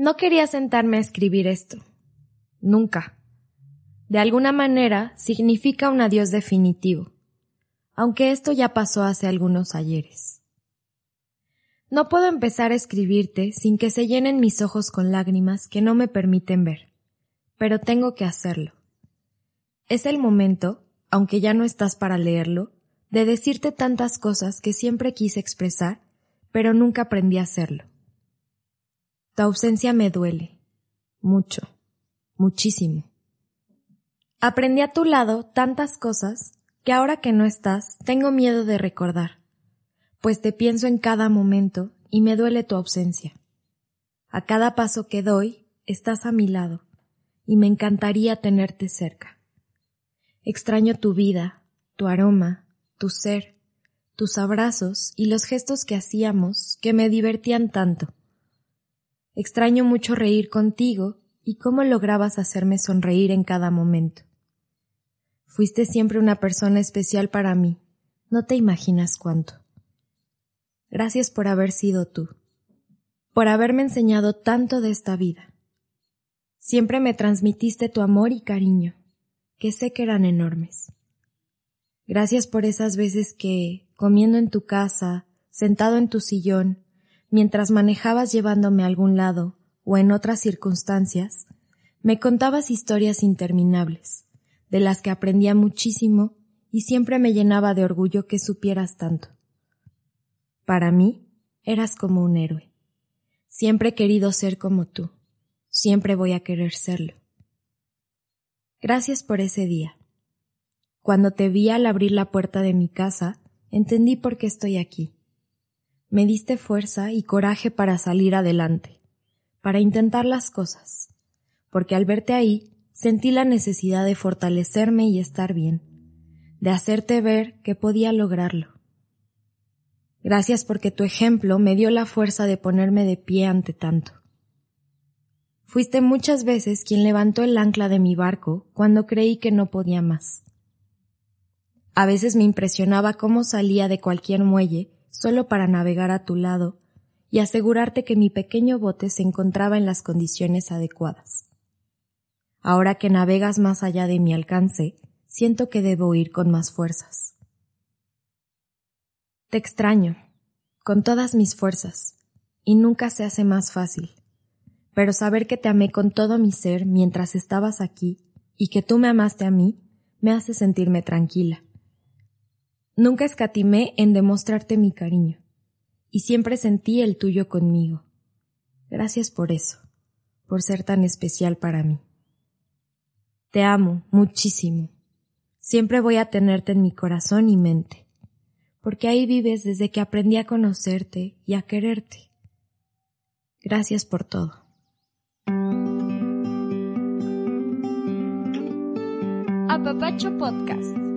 No quería sentarme a escribir esto. Nunca. De alguna manera significa un adiós definitivo, aunque esto ya pasó hace algunos ayeres. No puedo empezar a escribirte sin que se llenen mis ojos con lágrimas que no me permiten ver, pero tengo que hacerlo. Es el momento, aunque ya no estás para leerlo, de decirte tantas cosas que siempre quise expresar, pero nunca aprendí a hacerlo. Tu ausencia me duele. Mucho. Muchísimo. Aprendí a tu lado tantas cosas que ahora que no estás tengo miedo de recordar, pues te pienso en cada momento y me duele tu ausencia. A cada paso que doy estás a mi lado y me encantaría tenerte cerca. Extraño tu vida, tu aroma, tu ser, tus abrazos y los gestos que hacíamos que me divertían tanto. Extraño mucho reír contigo y cómo lograbas hacerme sonreír en cada momento. Fuiste siempre una persona especial para mí, no te imaginas cuánto. Gracias por haber sido tú, por haberme enseñado tanto de esta vida. Siempre me transmitiste tu amor y cariño, que sé que eran enormes. Gracias por esas veces que, comiendo en tu casa, sentado en tu sillón, mientras manejabas llevándome a algún lado o en otras circunstancias, me contabas historias interminables, de las que aprendía muchísimo y siempre me llenaba de orgullo que supieras tanto. Para mí, eras como un héroe. Siempre he querido ser como tú. Siempre voy a querer serlo. Gracias por ese día. Cuando te vi al abrir la puerta de mi casa, entendí por qué estoy aquí me diste fuerza y coraje para salir adelante, para intentar las cosas, porque al verte ahí sentí la necesidad de fortalecerme y estar bien, de hacerte ver que podía lograrlo. Gracias porque tu ejemplo me dio la fuerza de ponerme de pie ante tanto. Fuiste muchas veces quien levantó el ancla de mi barco cuando creí que no podía más. A veces me impresionaba cómo salía de cualquier muelle solo para navegar a tu lado y asegurarte que mi pequeño bote se encontraba en las condiciones adecuadas. Ahora que navegas más allá de mi alcance, siento que debo ir con más fuerzas. Te extraño, con todas mis fuerzas, y nunca se hace más fácil, pero saber que te amé con todo mi ser mientras estabas aquí y que tú me amaste a mí, me hace sentirme tranquila. Nunca escatimé en demostrarte mi cariño, y siempre sentí el tuyo conmigo. Gracias por eso, por ser tan especial para mí. Te amo muchísimo. Siempre voy a tenerte en mi corazón y mente, porque ahí vives desde que aprendí a conocerte y a quererte. Gracias por todo. Apapacho Podcast.